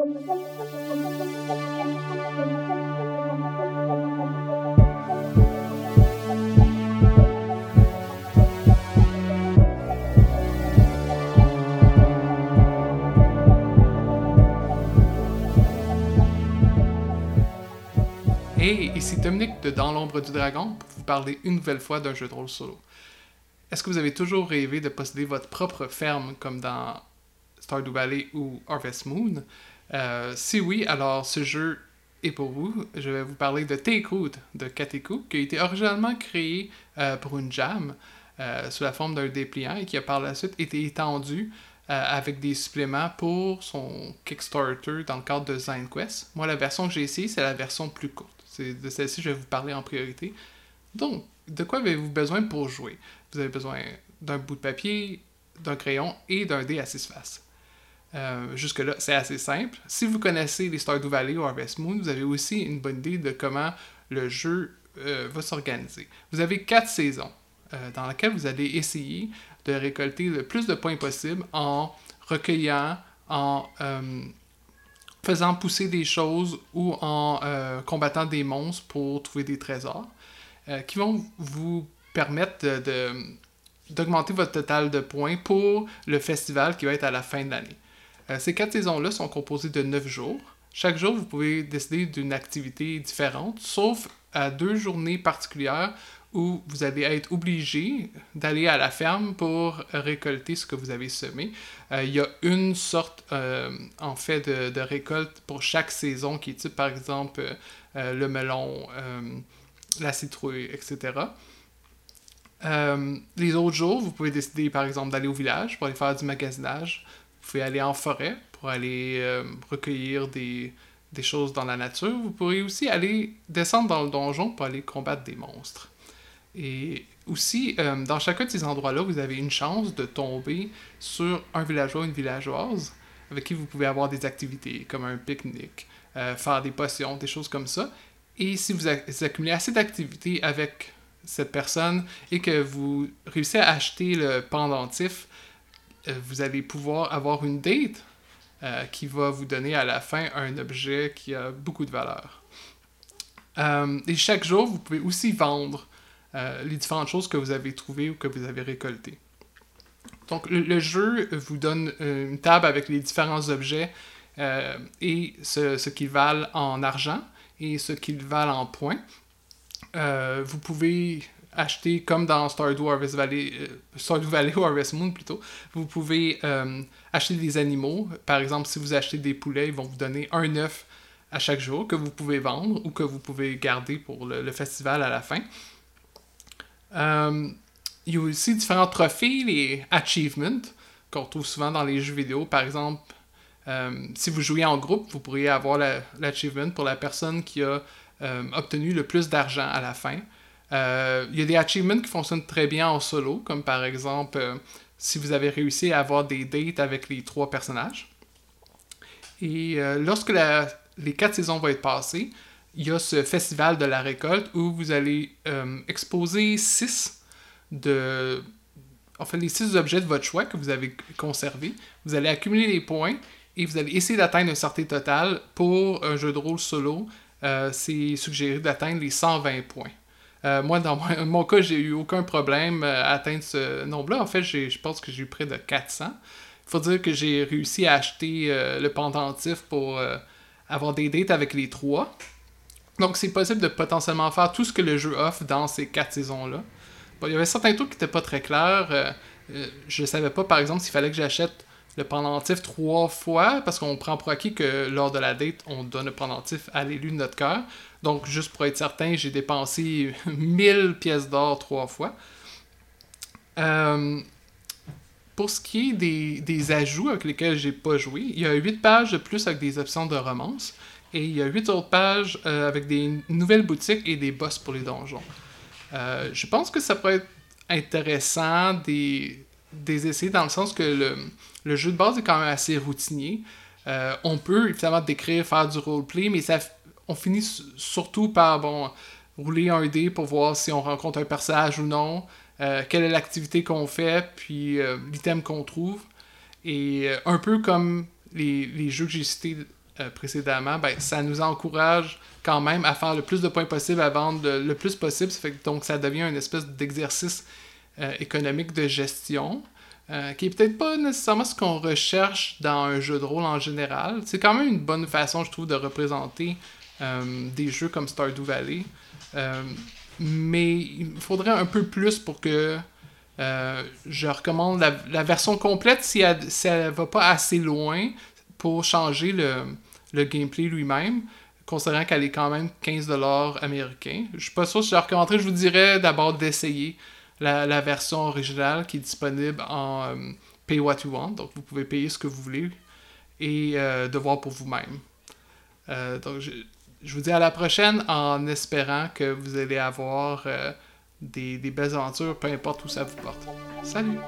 Hey, ici Dominique de Dans l'ombre du dragon pour vous parler une nouvelle fois d'un jeu de rôle solo. Est-ce que vous avez toujours rêvé de posséder votre propre ferme comme dans Stardew Valley ou Harvest Moon? Euh, Si oui, alors ce jeu est pour vous. Je vais vous parler de Take Root de Kateku, qui a été originalement créé euh, pour une jam euh, sous la forme d'un dépliant et qui a par la suite été étendu avec des suppléments pour son Kickstarter dans le cadre de ZineQuest. Moi, la version que j'ai essayée, c'est la version plus courte. C'est de celle-ci que je vais vous parler en priorité. Donc, de quoi avez-vous besoin pour jouer? Vous avez besoin d'un bout de papier, d'un crayon et d'un dé à six faces. Euh, Jusque-là, c'est assez simple. Si vous connaissez les Stardew Valley ou Harvest Moon, vous avez aussi une bonne idée de comment le jeu euh, va s'organiser. Vous avez quatre saisons euh, dans lesquelles vous allez essayer de récolter le plus de points possible en recueillant, en faisant pousser des choses ou en combattant des monstres pour trouver des trésors qui vont vous permettre d'augmenter votre total de points pour le festival qui va être à la fin de l'année. Euh, ces quatre saisons-là sont composées de neuf jours. Chaque jour, vous pouvez décider d'une activité différente, sauf à deux journées particulières où vous allez être obligé d'aller à la ferme pour récolter ce que vous avez semé. Euh, il y a une sorte, euh, en fait, de, récolte pour chaque saison qui est type, par exemple, le melon, la citrouille, etc. Les autres jours, vous pouvez décider, par exemple, d'aller au village pour aller faire du magasinage. Vous pouvez aller en forêt pour aller euh, recueillir des, des choses dans la nature. Vous pourrez aussi aller descendre dans le donjon pour aller combattre des monstres. Et aussi, euh, dans chacun de ces endroits-là, vous avez une chance de tomber sur un villageois ou une villageoise avec qui vous pouvez avoir des activités comme un pique-nique, euh, faire des potions, des choses comme ça. Et si vous, accumulez assez d'activités avec cette personne et que vous réussissez à acheter le pendentif, vous allez pouvoir avoir une date euh, qui va vous donner à la fin un objet qui a beaucoup de valeur. Euh, et chaque jour, vous pouvez aussi vendre euh, les différentes choses que vous avez trouvées ou que vous avez récoltées. Donc, le, jeu vous donne euh, une table avec les différents objets euh, et ce, ce qu'ils valent en argent et ce qu'ils valent en points. Euh, vous pouvez acheter, comme dans Stardew Harvest Valley, euh, Stardew Valley ou Harvest Moon plutôt, vous pouvez euh, acheter des animaux. Par exemple, si vous achetez des poulets, ils vont vous donner un œuf à chaque jour que vous pouvez vendre ou que vous pouvez garder pour le, festival à la fin. Euh, il y a aussi différents trophées, les achievements, qu'on retrouve souvent dans les jeux vidéo. Par exemple, si vous jouez en groupe, vous pourriez avoir la- l'achievement pour la personne qui a obtenu le plus d'argent à la fin. Euh, il y a des achievements qui fonctionnent très bien en solo, comme par exemple euh, si vous avez réussi à avoir des dates avec les trois personnages. Et euh, lorsque les quatre saisons vont être passées, il y a ce festival de la récolte où vous allez exposer six de. En fait, les six objets de votre choix que vous avez conservés. Vous allez accumuler les points et vous allez essayer d'atteindre un certain total. Pour un jeu de rôle solo, c'est suggéré d'atteindre les 120 points. Euh, moi, dans mon, cas, j'ai eu aucun problème euh, à atteindre ce nombre-là. En fait, je pense que j'ai eu près de 400. Il faut dire que j'ai réussi à acheter euh, le pendentif pour avoir des dates avec les trois. Donc, c'est possible de potentiellement faire tout ce que le jeu offre dans ces quatre saisons-là. Il y avait certains trucs qui n'étaient pas très clairs. Je ne savais pas, par exemple, s'il fallait que j'achète le pendentif trois fois, parce qu'on prend pour acquis que lors de la date, on donne le pendentif à l'élu de notre cœur. Donc, juste pour être certain, j'ai dépensé 1000 pièces d'or trois fois. Euh, pour ce qui est des, des ajouts avec lesquels j'ai pas joué, il y a 8 pages de plus avec des options de romance. Et il y a 8 autres pages euh, avec des nouvelles boutiques et des boss pour les donjons. Euh, je pense que ça pourrait être intéressant des, des essais dans le sens que le, le jeu de base est quand même assez routinier. Euh, on peut évidemment décrire, faire du roleplay, mais ça, on finit surtout par bon, rouler un dé pour voir si on rencontre un personnage ou non, euh, quelle est l'activité qu'on fait, puis euh, l'item qu'on trouve. Et un peu comme les, les jeux que j'ai cités précédemment, ben, ça nous encourage quand même à faire le plus de points possible, à vendre le, plus possible. Donc ça devient une espèce d'exercice économique de gestion. Euh, qui est peut-être pas nécessairement ce qu'on recherche dans un jeu de rôle en général. C'est quand même une bonne façon, je trouve, de représenter des jeux comme Stardew Valley. mais il faudrait un peu plus pour que je recommande la, version complète si elle ne va pas assez loin pour changer le, le gameplay lui-même, considérant qu'elle est quand même 15$ américain. Je suis pas sûr si je la recommanderais. Je vous dirais d'abord d'essayer la, version originale qui est disponible en euh, Pay What You Want. Donc vous pouvez payer ce que vous voulez et euh, de voir pour vous-même. Euh, donc je, je, vous dis à la prochaine en espérant que vous allez avoir des, des belles aventures, peu importe où ça vous porte. Salut!